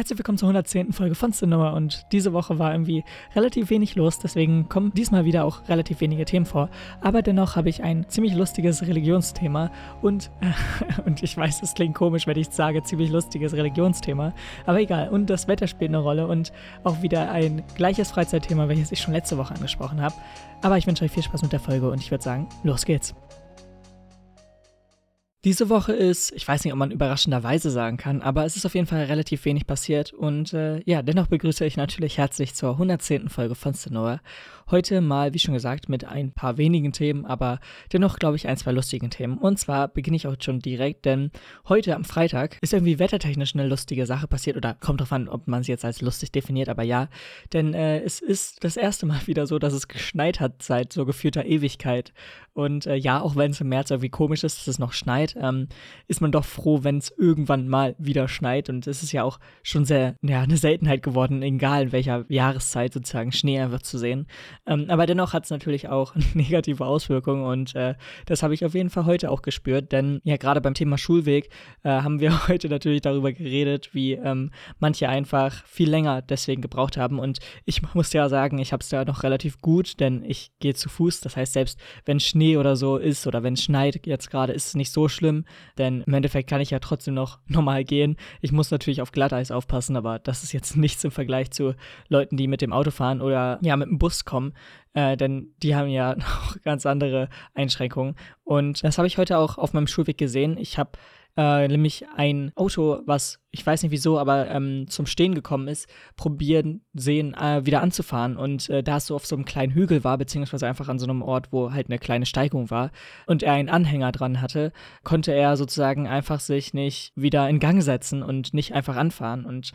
Herzlich willkommen zur 110. Folge von Cinema und diese Woche war irgendwie relativ wenig los, deswegen kommen diesmal wieder auch relativ wenige Themen vor. Aber dennoch habe ich ein ziemlich lustiges Religionsthema und, äh, und ich weiß, es klingt komisch, wenn ich sage, ziemlich lustiges Religionsthema, aber egal. Und das Wetter spielt eine Rolle und auch wieder ein gleiches Freizeitthema, welches ich schon letzte Woche angesprochen habe. Aber ich wünsche euch viel Spaß mit der Folge und ich würde sagen, los geht's. Diese Woche ist, ich weiß nicht, ob man überraschenderweise sagen kann, aber es ist auf jeden Fall relativ wenig passiert und äh, ja, dennoch begrüße ich natürlich herzlich zur 110. Folge von Sonora. Heute mal, wie schon gesagt, mit ein paar wenigen Themen, aber dennoch, glaube ich, ein, zwei lustigen Themen. Und zwar beginne ich auch schon direkt, denn heute am Freitag ist irgendwie wettertechnisch eine lustige Sache passiert oder kommt drauf an, ob man es jetzt als lustig definiert, aber ja, denn äh, es ist das erste Mal wieder so, dass es geschneit hat seit so geführter Ewigkeit. Und äh, ja, auch wenn es im März irgendwie komisch ist, dass es noch schneit, ähm, ist man doch froh, wenn es irgendwann mal wieder schneit. Und es ist ja auch schon sehr, ja, eine Seltenheit geworden, egal in welcher Jahreszeit sozusagen Schnee einfach zu sehen. Ähm, aber dennoch hat es natürlich auch negative Auswirkungen und äh, das habe ich auf jeden Fall heute auch gespürt, denn ja, gerade beim Thema Schulweg äh, haben wir heute natürlich darüber geredet, wie ähm, manche einfach viel länger deswegen gebraucht haben und ich muss ja sagen, ich habe es da noch relativ gut, denn ich gehe zu Fuß, das heißt, selbst wenn Schnee oder so ist oder wenn es schneit jetzt gerade, ist es nicht so schlimm, denn im Endeffekt kann ich ja trotzdem noch normal gehen. Ich muss natürlich auf Glatteis aufpassen, aber das ist jetzt nichts im Vergleich zu Leuten, die mit dem Auto fahren oder ja, mit dem Bus kommen äh, denn die haben ja noch ganz andere Einschränkungen. Und das habe ich heute auch auf meinem Schulweg gesehen. Ich habe äh, nämlich ein Auto, was ich weiß nicht wieso, aber ähm, zum Stehen gekommen ist, probieren sehen, äh, wieder anzufahren. Und äh, da es so auf so einem kleinen Hügel war, beziehungsweise einfach an so einem Ort, wo halt eine kleine Steigung war und er einen Anhänger dran hatte, konnte er sozusagen einfach sich nicht wieder in Gang setzen und nicht einfach anfahren. Und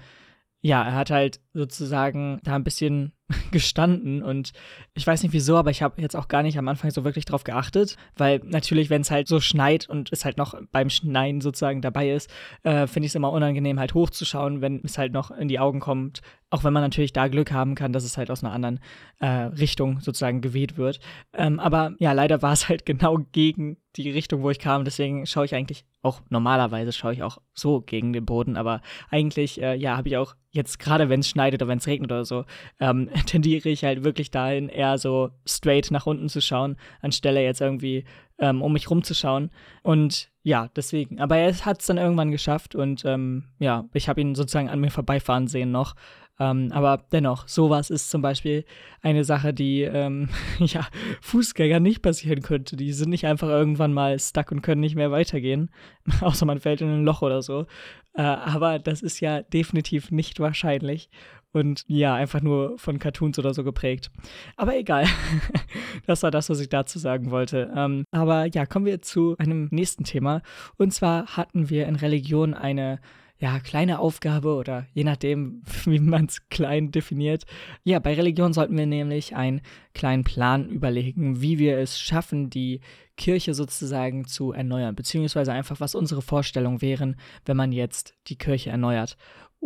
ja, er hat halt sozusagen da ein bisschen gestanden und ich weiß nicht wieso, aber ich habe jetzt auch gar nicht am Anfang so wirklich drauf geachtet, weil natürlich, wenn es halt so schneit und es halt noch beim Schneien sozusagen dabei ist, äh, finde ich es immer unangenehm, halt hochzuschauen, wenn es halt noch in die Augen kommt. Auch wenn man natürlich da Glück haben kann, dass es halt aus einer anderen äh, Richtung sozusagen geweht wird. Ähm, aber ja, leider war es halt genau gegen die Richtung, wo ich kam. Deswegen schaue ich eigentlich auch normalerweise schaue ich auch so gegen den Boden, aber eigentlich, äh, ja, habe ich auch jetzt gerade, wenn es schneidet oder wenn es regnet oder so, ähm, tendiere ich halt wirklich dahin, eher so straight nach unten zu schauen, anstelle jetzt irgendwie ähm, um mich rumzuschauen. Und ja, deswegen. Aber er hat es dann irgendwann geschafft und ähm, ja, ich habe ihn sozusagen an mir vorbeifahren sehen noch. Ähm, aber dennoch, sowas ist zum Beispiel eine Sache, die ähm, ja, Fußgänger nicht passieren könnte. Die sind nicht einfach irgendwann mal stuck und können nicht mehr weitergehen, außer man fällt in ein Loch oder so. Äh, aber das ist ja definitiv nicht wahrscheinlich und ja, einfach nur von Cartoons oder so geprägt. Aber egal. das war das, was ich dazu sagen wollte. Ähm, aber ja, kommen wir zu einem nächsten Thema. Und zwar hatten wir in Religion eine ja, kleine Aufgabe oder je nachdem, wie man es klein definiert. Ja, bei Religion sollten wir nämlich einen kleinen Plan überlegen, wie wir es schaffen, die Kirche sozusagen zu erneuern, beziehungsweise einfach, was unsere Vorstellungen wären, wenn man jetzt die Kirche erneuert.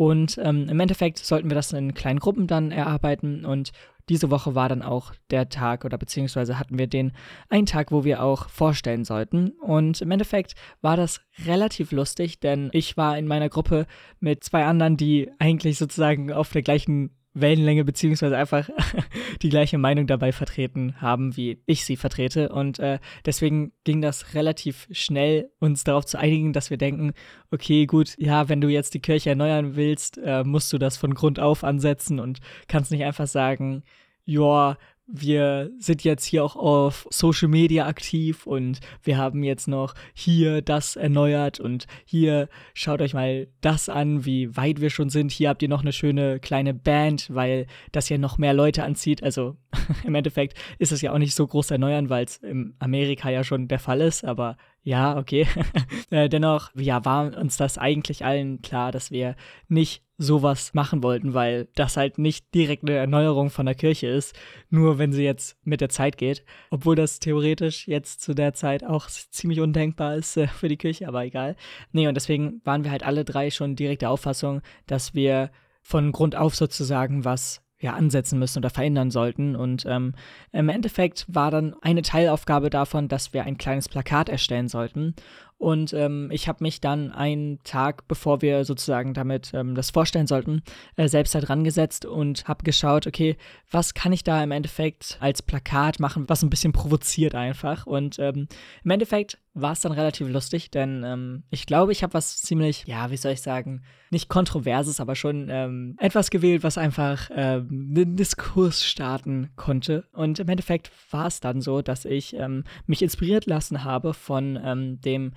Und ähm, im Endeffekt sollten wir das in kleinen Gruppen dann erarbeiten und diese Woche war dann auch der Tag oder beziehungsweise hatten wir den einen Tag, wo wir auch vorstellen sollten. Und im Endeffekt war das relativ lustig, denn ich war in meiner Gruppe mit zwei anderen, die eigentlich sozusagen auf der gleichen Wellenlänge beziehungsweise einfach die gleiche Meinung dabei vertreten haben, wie ich sie vertrete. Und äh, deswegen ging das relativ schnell, uns darauf zu einigen, dass wir denken, okay, gut, ja, wenn du jetzt die Kirche erneuern willst, äh, musst du das von Grund auf ansetzen und kannst nicht einfach sagen, ja, wir sind jetzt hier auch auf Social Media aktiv und wir haben jetzt noch hier das erneuert und hier schaut euch mal das an, wie weit wir schon sind. Hier habt ihr noch eine schöne kleine Band, weil das ja noch mehr Leute anzieht. Also im Endeffekt ist es ja auch nicht so groß erneuern, weil es in Amerika ja schon der Fall ist, aber ja, okay. äh, dennoch, ja, war uns das eigentlich allen klar, dass wir nicht sowas machen wollten, weil das halt nicht direkt eine Erneuerung von der Kirche ist, nur wenn sie jetzt mit der Zeit geht. Obwohl das theoretisch jetzt zu der Zeit auch ziemlich undenkbar ist äh, für die Kirche, aber egal. Nee, und deswegen waren wir halt alle drei schon direkt der Auffassung, dass wir von Grund auf sozusagen was ja, ansetzen müssen oder verändern sollten. Und ähm, im Endeffekt war dann eine Teilaufgabe davon, dass wir ein kleines Plakat erstellen sollten. Und ähm, ich habe mich dann einen Tag, bevor wir sozusagen damit ähm, das vorstellen sollten, äh, selbst halt rangesetzt und habe geschaut, okay, was kann ich da im Endeffekt als Plakat machen, was ein bisschen provoziert einfach. Und ähm, im Endeffekt war es dann relativ lustig, denn ähm, ich glaube, ich habe was ziemlich, ja, wie soll ich sagen, nicht kontroverses, aber schon ähm, etwas gewählt, was einfach ähm, einen Diskurs starten konnte. Und im Endeffekt war es dann so, dass ich ähm, mich inspiriert lassen habe von ähm, dem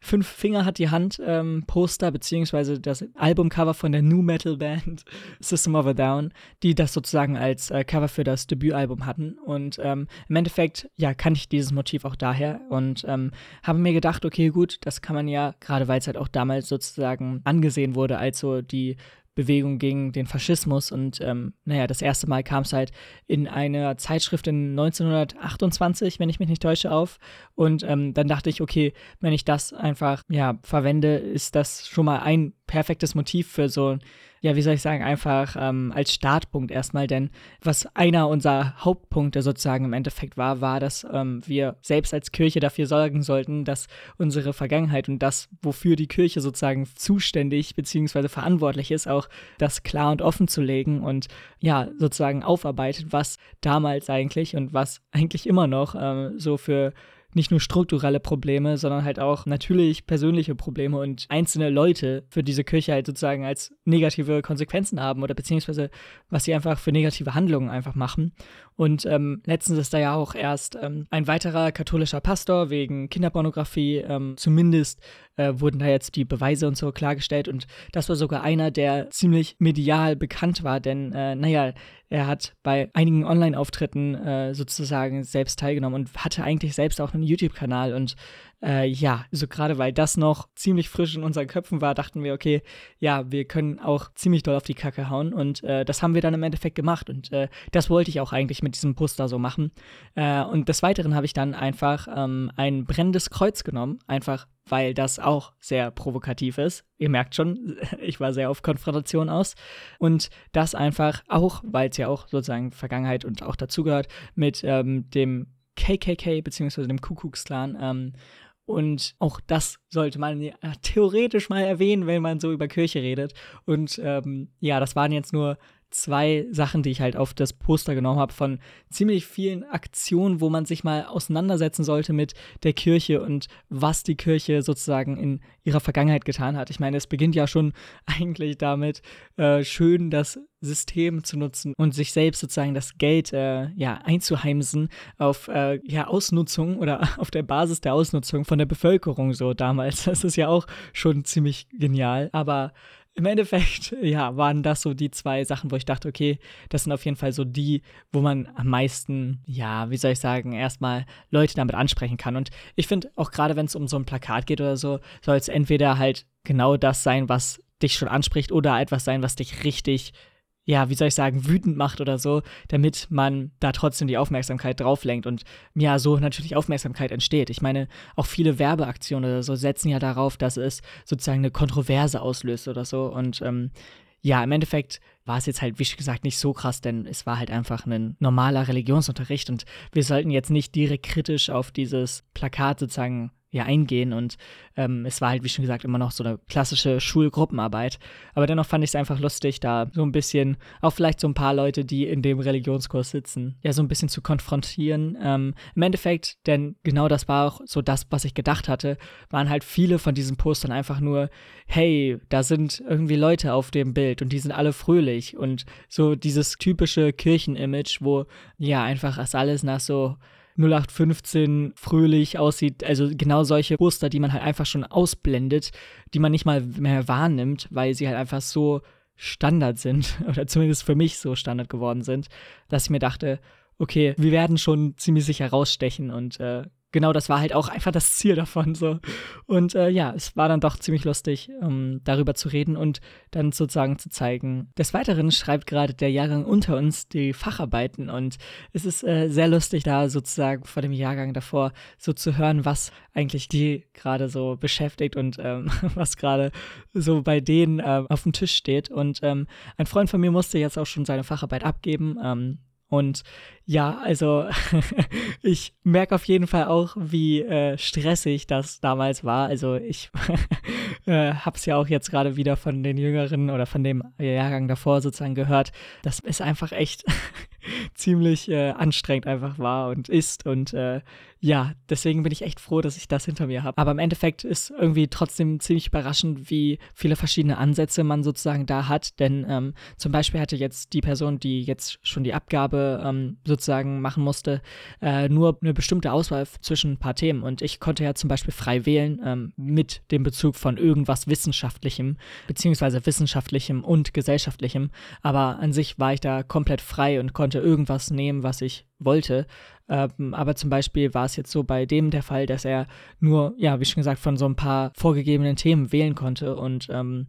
Fünf Finger hat die Hand ähm, Poster, beziehungsweise das Albumcover von der New Metal Band System of a Down, die das sozusagen als äh, Cover für das Debütalbum hatten. Und ähm, im Endeffekt, ja, kannte ich dieses Motiv auch daher und ähm, habe mir gedacht, okay, gut, das kann man ja, gerade weil es halt auch damals sozusagen angesehen wurde als so die Bewegung gegen den Faschismus. Und ähm, naja, das erste Mal kam es halt in einer Zeitschrift in 1928, wenn ich mich nicht täusche, auf. Und ähm, dann dachte ich, okay, wenn ich das einfach ja verwende, ist das schon mal ein perfektes Motiv für so ja, wie soll ich sagen, einfach ähm, als Startpunkt erstmal, denn was einer unserer Hauptpunkte sozusagen im Endeffekt war, war, dass ähm, wir selbst als Kirche dafür sorgen sollten, dass unsere Vergangenheit und das, wofür die Kirche sozusagen zuständig bzw. verantwortlich ist, auch das klar und offen zu legen und ja, sozusagen aufarbeitet, was damals eigentlich und was eigentlich immer noch ähm, so für nicht nur strukturelle Probleme, sondern halt auch natürlich persönliche Probleme und einzelne Leute für diese Kirche halt sozusagen als negative Konsequenzen haben oder beziehungsweise was sie einfach für negative Handlungen einfach machen. Und ähm, letztens ist da ja auch erst ähm, ein weiterer katholischer Pastor wegen Kinderpornografie, ähm, zumindest äh, wurden da jetzt die Beweise und so klargestellt. Und das war sogar einer, der ziemlich medial bekannt war, denn äh, naja, er hat bei einigen Online-Auftritten äh, sozusagen selbst teilgenommen und hatte eigentlich selbst auch einen YouTube-Kanal und äh, ja, so gerade weil das noch ziemlich frisch in unseren Köpfen war, dachten wir, okay, ja, wir können auch ziemlich doll auf die Kacke hauen und äh, das haben wir dann im Endeffekt gemacht und äh, das wollte ich auch eigentlich mit diesem Poster so machen. Äh, und des Weiteren habe ich dann einfach ähm, ein brennendes Kreuz genommen, einfach weil das auch sehr provokativ ist. Ihr merkt schon, ich war sehr auf Konfrontation aus. Und das einfach auch, weil es ja auch sozusagen Vergangenheit und auch dazugehört, mit ähm, dem KKK bzw. dem Kuckucksklan ähm, und auch das sollte man ja theoretisch mal erwähnen, wenn man so über Kirche redet. Und ähm, ja, das waren jetzt nur zwei Sachen, die ich halt auf das Poster genommen habe, von ziemlich vielen Aktionen, wo man sich mal auseinandersetzen sollte mit der Kirche und was die Kirche sozusagen in ihrer Vergangenheit getan hat. Ich meine, es beginnt ja schon eigentlich damit, äh, schön das System zu nutzen und sich selbst sozusagen das Geld äh, ja einzuheimsen auf äh, ja Ausnutzung oder auf der Basis der Ausnutzung von der Bevölkerung so damals. Das ist ja auch schon ziemlich genial, aber im Endeffekt, ja, waren das so die zwei Sachen, wo ich dachte, okay, das sind auf jeden Fall so die, wo man am meisten, ja, wie soll ich sagen, erstmal Leute damit ansprechen kann. Und ich finde, auch gerade wenn es um so ein Plakat geht oder so, soll es entweder halt genau das sein, was dich schon anspricht, oder etwas sein, was dich richtig ja, wie soll ich sagen, wütend macht oder so, damit man da trotzdem die Aufmerksamkeit drauf lenkt und ja, so natürlich Aufmerksamkeit entsteht. Ich meine, auch viele Werbeaktionen oder so setzen ja darauf, dass es sozusagen eine Kontroverse auslöst oder so und ähm, ja, im Endeffekt war es jetzt halt, wie gesagt, nicht so krass, denn es war halt einfach ein normaler Religionsunterricht und wir sollten jetzt nicht direkt kritisch auf dieses Plakat sozusagen ja eingehen und ähm, es war halt, wie schon gesagt, immer noch so eine klassische Schulgruppenarbeit. Aber dennoch fand ich es einfach lustig, da so ein bisschen, auch vielleicht so ein paar Leute, die in dem Religionskurs sitzen, ja, so ein bisschen zu konfrontieren. Ähm, Im Endeffekt, denn genau das war auch so das, was ich gedacht hatte, waren halt viele von diesen Postern einfach nur, hey, da sind irgendwie Leute auf dem Bild und die sind alle fröhlich und so dieses typische Kirchenimage, wo ja einfach das alles nach so 0815 fröhlich aussieht. Also genau solche Poster, die man halt einfach schon ausblendet, die man nicht mal mehr wahrnimmt, weil sie halt einfach so Standard sind oder zumindest für mich so Standard geworden sind, dass ich mir dachte, okay, wir werden schon ziemlich sicher rausstechen und äh, genau das war halt auch einfach das Ziel davon so. Und äh, ja, es war dann doch ziemlich lustig, um darüber zu reden und dann sozusagen zu zeigen. Des Weiteren schreibt gerade der Jahrgang unter uns die Facharbeiten und es ist äh, sehr lustig, da sozusagen vor dem Jahrgang davor so zu hören, was eigentlich die gerade so beschäftigt und ähm, was gerade so bei denen äh, auf dem Tisch steht. Und ähm, ein Freund von mir musste jetzt auch schon seine Facharbeit abgeben. Und ja, also ich merke auf jeden Fall auch, wie äh, stressig das damals war. Also ich äh, habe es ja auch jetzt gerade wieder von den Jüngeren oder von dem Jahrgang davor sozusagen gehört, dass es einfach echt ziemlich äh, anstrengend einfach war und ist. Und äh, ja, deswegen bin ich echt froh, dass ich das hinter mir habe. Aber im Endeffekt ist irgendwie trotzdem ziemlich überraschend, wie viele verschiedene Ansätze man sozusagen da hat. Denn ähm, zum Beispiel hatte jetzt die Person, die jetzt schon die Abgabe ähm, sozusagen machen musste, äh, nur eine bestimmte Auswahl zwischen ein paar Themen. Und ich konnte ja zum Beispiel frei wählen ähm, mit dem Bezug von irgendwas Wissenschaftlichem, beziehungsweise Wissenschaftlichem und Gesellschaftlichem. Aber an sich war ich da komplett frei und konnte irgendwas nehmen, was ich wollte. Ähm, aber zum Beispiel war es jetzt so bei dem der Fall, dass er nur, ja, wie schon gesagt, von so ein paar vorgegebenen Themen wählen konnte. Und ähm,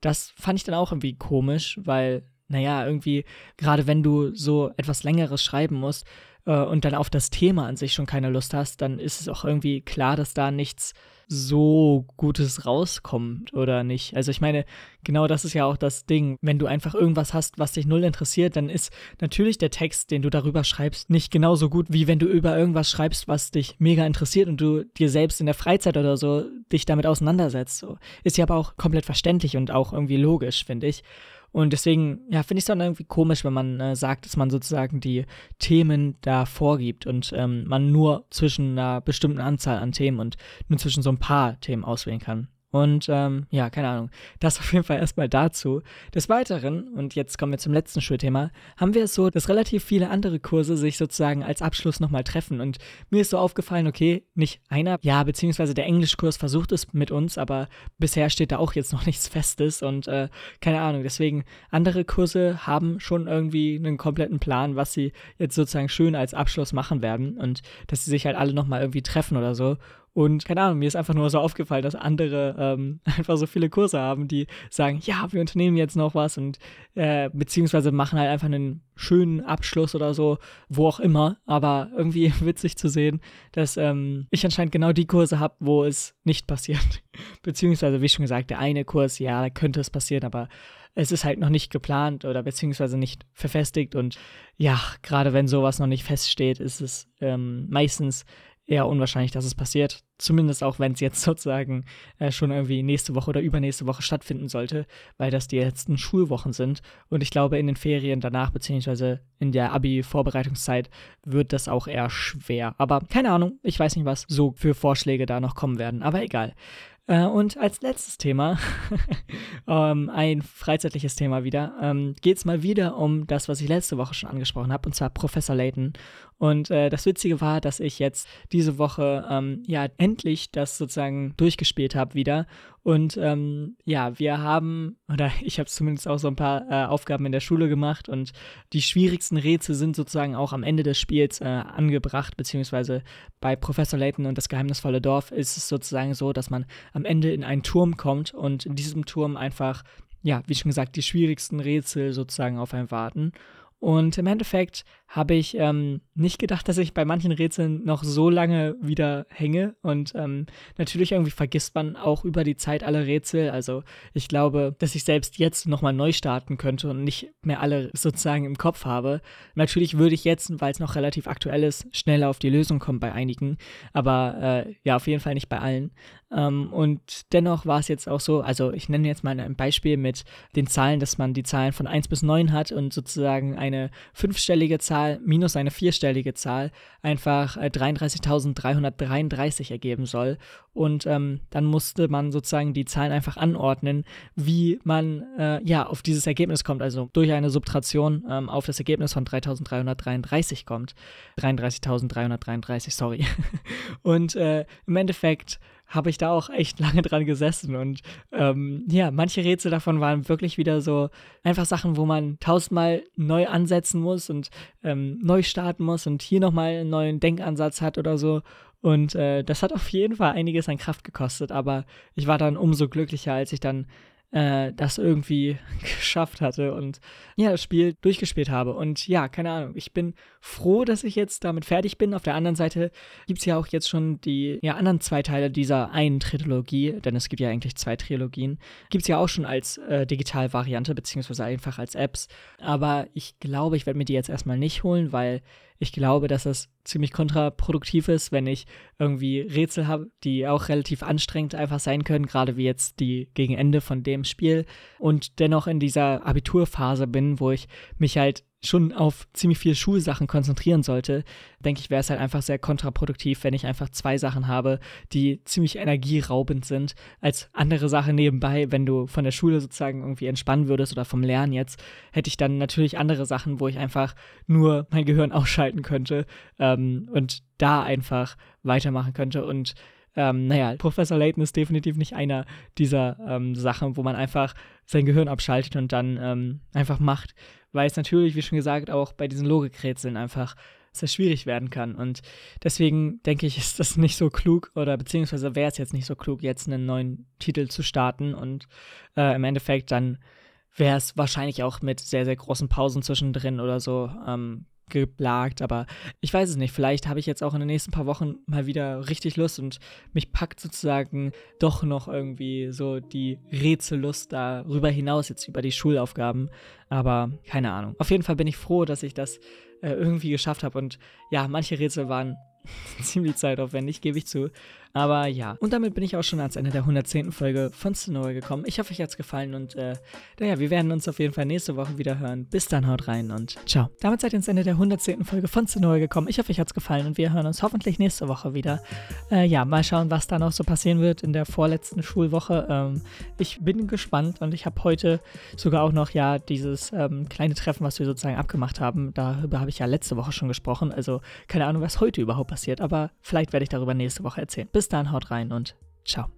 das fand ich dann auch irgendwie komisch, weil, naja, irgendwie, gerade wenn du so etwas Längeres schreiben musst äh, und dann auf das Thema an sich schon keine Lust hast, dann ist es auch irgendwie klar, dass da nichts so Gutes rauskommt oder nicht. Also ich meine, genau das ist ja auch das Ding. Wenn du einfach irgendwas hast, was dich null interessiert, dann ist natürlich der Text, den du darüber schreibst, nicht genauso gut, wie wenn du über irgendwas schreibst, was dich mega interessiert und du dir selbst in der Freizeit oder so dich damit auseinandersetzt. So. Ist ja aber auch komplett verständlich und auch irgendwie logisch, finde ich. Und deswegen, ja, finde ich es dann irgendwie komisch, wenn man äh, sagt, dass man sozusagen die Themen da vorgibt und ähm, man nur zwischen einer bestimmten Anzahl an Themen und nur zwischen so ein paar Themen auswählen kann. Und ähm, ja, keine Ahnung. Das auf jeden Fall erstmal dazu. Des Weiteren, und jetzt kommen wir zum letzten Schulthema, haben wir es so, dass relativ viele andere Kurse sich sozusagen als Abschluss nochmal treffen. Und mir ist so aufgefallen, okay, nicht einer, ja, beziehungsweise der Englischkurs versucht es mit uns, aber bisher steht da auch jetzt noch nichts Festes und äh, keine Ahnung. Deswegen, andere Kurse haben schon irgendwie einen kompletten Plan, was sie jetzt sozusagen schön als Abschluss machen werden und dass sie sich halt alle nochmal irgendwie treffen oder so. Und keine Ahnung, mir ist einfach nur so aufgefallen, dass andere ähm, einfach so viele Kurse haben, die sagen, ja, wir unternehmen jetzt noch was und äh, beziehungsweise machen halt einfach einen schönen Abschluss oder so, wo auch immer. Aber irgendwie witzig zu sehen, dass ähm, ich anscheinend genau die Kurse habe, wo es nicht passiert. beziehungsweise, wie schon gesagt, der eine Kurs, ja, könnte es passieren, aber es ist halt noch nicht geplant oder beziehungsweise nicht verfestigt und ja, gerade wenn sowas noch nicht feststeht, ist es ähm, meistens eher unwahrscheinlich, dass es passiert. Zumindest auch, wenn es jetzt sozusagen äh, schon irgendwie nächste Woche oder übernächste Woche stattfinden sollte, weil das die letzten Schulwochen sind. Und ich glaube, in den Ferien danach, beziehungsweise in der Abi-Vorbereitungszeit, wird das auch eher schwer. Aber keine Ahnung, ich weiß nicht, was so für Vorschläge da noch kommen werden. Aber egal. Äh, und als letztes Thema, ähm, ein freizeitliches Thema wieder, ähm, geht es mal wieder um das, was ich letzte Woche schon angesprochen habe, und zwar Professor Layton. Und äh, das Witzige war, dass ich jetzt diese Woche ähm, ja endlich das sozusagen durchgespielt habe wieder. Und ähm, ja, wir haben, oder ich habe zumindest auch so ein paar äh, Aufgaben in der Schule gemacht und die schwierigsten Rätsel sind sozusagen auch am Ende des Spiels äh, angebracht, beziehungsweise bei Professor Layton und das geheimnisvolle Dorf ist es sozusagen so, dass man am Ende in einen Turm kommt und in diesem Turm einfach, ja, wie schon gesagt, die schwierigsten Rätsel sozusagen auf einen warten. Und im Endeffekt habe ich ähm, nicht gedacht, dass ich bei manchen Rätseln noch so lange wieder hänge. Und ähm, natürlich irgendwie vergisst man auch über die Zeit alle Rätsel. Also ich glaube, dass ich selbst jetzt nochmal neu starten könnte und nicht mehr alle sozusagen im Kopf habe. Natürlich würde ich jetzt, weil es noch relativ aktuell ist, schneller auf die Lösung kommen bei einigen. Aber äh, ja, auf jeden Fall nicht bei allen. Ähm, und dennoch war es jetzt auch so, also ich nenne jetzt mal ein Beispiel mit den Zahlen, dass man die Zahlen von 1 bis 9 hat und sozusagen eine fünfstellige Zahl minus eine vierstellige Zahl einfach äh, 33.333 ergeben soll. Und ähm, dann musste man sozusagen die Zahlen einfach anordnen, wie man äh, ja auf dieses Ergebnis kommt. Also durch eine Subtraktion ähm, auf das Ergebnis von 3.333 kommt. 33.333, sorry. Und äh, im Endeffekt habe ich da auch echt lange dran gesessen. Und ähm, ja, manche Rätsel davon waren wirklich wieder so einfach Sachen, wo man tausendmal neu ansetzen muss und ähm, neu starten muss und hier nochmal einen neuen Denkansatz hat oder so. Und äh, das hat auf jeden Fall einiges an Kraft gekostet, aber ich war dann umso glücklicher, als ich dann äh, das irgendwie geschafft hatte und ja, das Spiel durchgespielt habe. Und ja, keine Ahnung, ich bin froh, dass ich jetzt damit fertig bin. Auf der anderen Seite gibt es ja auch jetzt schon die ja, anderen zwei Teile dieser einen Trilogie, denn es gibt ja eigentlich zwei Trilogien, gibt es ja auch schon als äh, Digitalvariante, beziehungsweise einfach als Apps. Aber ich glaube, ich werde mir die jetzt erstmal nicht holen, weil ich glaube, dass es ziemlich kontraproduktiv ist, wenn ich irgendwie Rätsel habe, die auch relativ anstrengend einfach sein können, gerade wie jetzt die gegen Ende von dem Spiel. Und dennoch in dieser Abiturphase bin, wo ich mich halt schon auf ziemlich viele Schulsachen konzentrieren sollte, denke ich, wäre es halt einfach sehr kontraproduktiv, wenn ich einfach zwei Sachen habe, die ziemlich energieraubend sind, als andere Sache nebenbei, wenn du von der Schule sozusagen irgendwie entspannen würdest oder vom Lernen jetzt, hätte ich dann natürlich andere Sachen, wo ich einfach nur mein Gehirn ausschalten könnte ähm, und da einfach weitermachen könnte. Und ähm, naja, Professor Layton ist definitiv nicht einer dieser ähm, Sachen, wo man einfach sein Gehirn abschaltet und dann ähm, einfach macht weil es natürlich, wie schon gesagt, auch bei diesen Logikrätseln einfach sehr schwierig werden kann. Und deswegen denke ich, ist das nicht so klug oder beziehungsweise wäre es jetzt nicht so klug, jetzt einen neuen Titel zu starten und äh, im Endeffekt dann wäre es wahrscheinlich auch mit sehr, sehr großen Pausen zwischendrin oder so ähm, geplagt, aber ich weiß es nicht. Vielleicht habe ich jetzt auch in den nächsten paar Wochen mal wieder richtig Lust und mich packt sozusagen doch noch irgendwie so die Rätsellust darüber hinaus, jetzt über die Schulaufgaben. Aber keine Ahnung. Auf jeden Fall bin ich froh, dass ich das äh, irgendwie geschafft habe. Und ja, manche Rätsel waren ziemlich zeitaufwendig, gebe ich zu. Aber ja, und damit bin ich auch schon ans Ende der 110. Folge von Sonora gekommen. Ich hoffe, euch hat es gefallen und äh, naja, wir werden uns auf jeden Fall nächste Woche wieder hören. Bis dann, haut rein und ciao. Damit seid ihr ans Ende der 110. Folge von Sonora gekommen. Ich hoffe, euch hat es gefallen und wir hören uns hoffentlich nächste Woche wieder. Äh, ja, mal schauen, was da noch so passieren wird in der vorletzten Schulwoche. Ähm, ich bin gespannt und ich habe heute sogar auch noch ja dieses ähm, kleine Treffen, was wir sozusagen abgemacht haben. Darüber habe ich ja letzte Woche schon gesprochen. Also keine Ahnung, was heute überhaupt passiert, aber vielleicht werde ich darüber nächste Woche erzählen. Bis bis dann, haut rein und ciao.